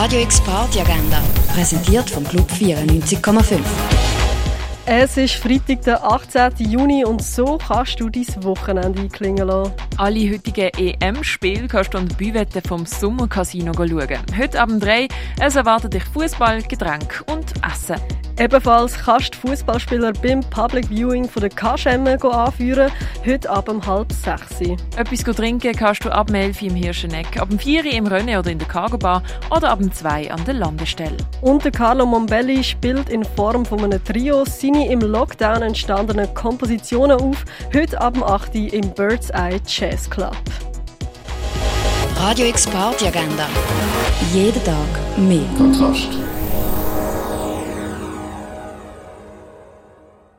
Radio X Party Agenda, präsentiert vom Club 94,5. Es ist Freitag, der 18. Juni und so kannst du dein Wochenende einklingen lassen. Alle heutigen EM-Spiele kannst du an der Büwette vom Sommercasino schauen. Heute Abend 3 es erwartet dich Fußball, Getränk und Essen. Ebenfalls kannst du Fußballspieler beim Public Viewing von der Kaschemme anführen, heute ab um halb sechs. Etwas trinken kannst du ab 11 im Hirscheneck, ab dem 4 im René oder in der Cargo Bar oder ab dem 2 an der Landestelle. Und der Carlo Mombelli spielt in Form von einem Trio seine im Lockdown entstandenen Kompositionen auf, heute ab dem 8 im Bird's Eye Jazz Club. Radio X Party Agenda. Jeden Tag mehr. Kontrast.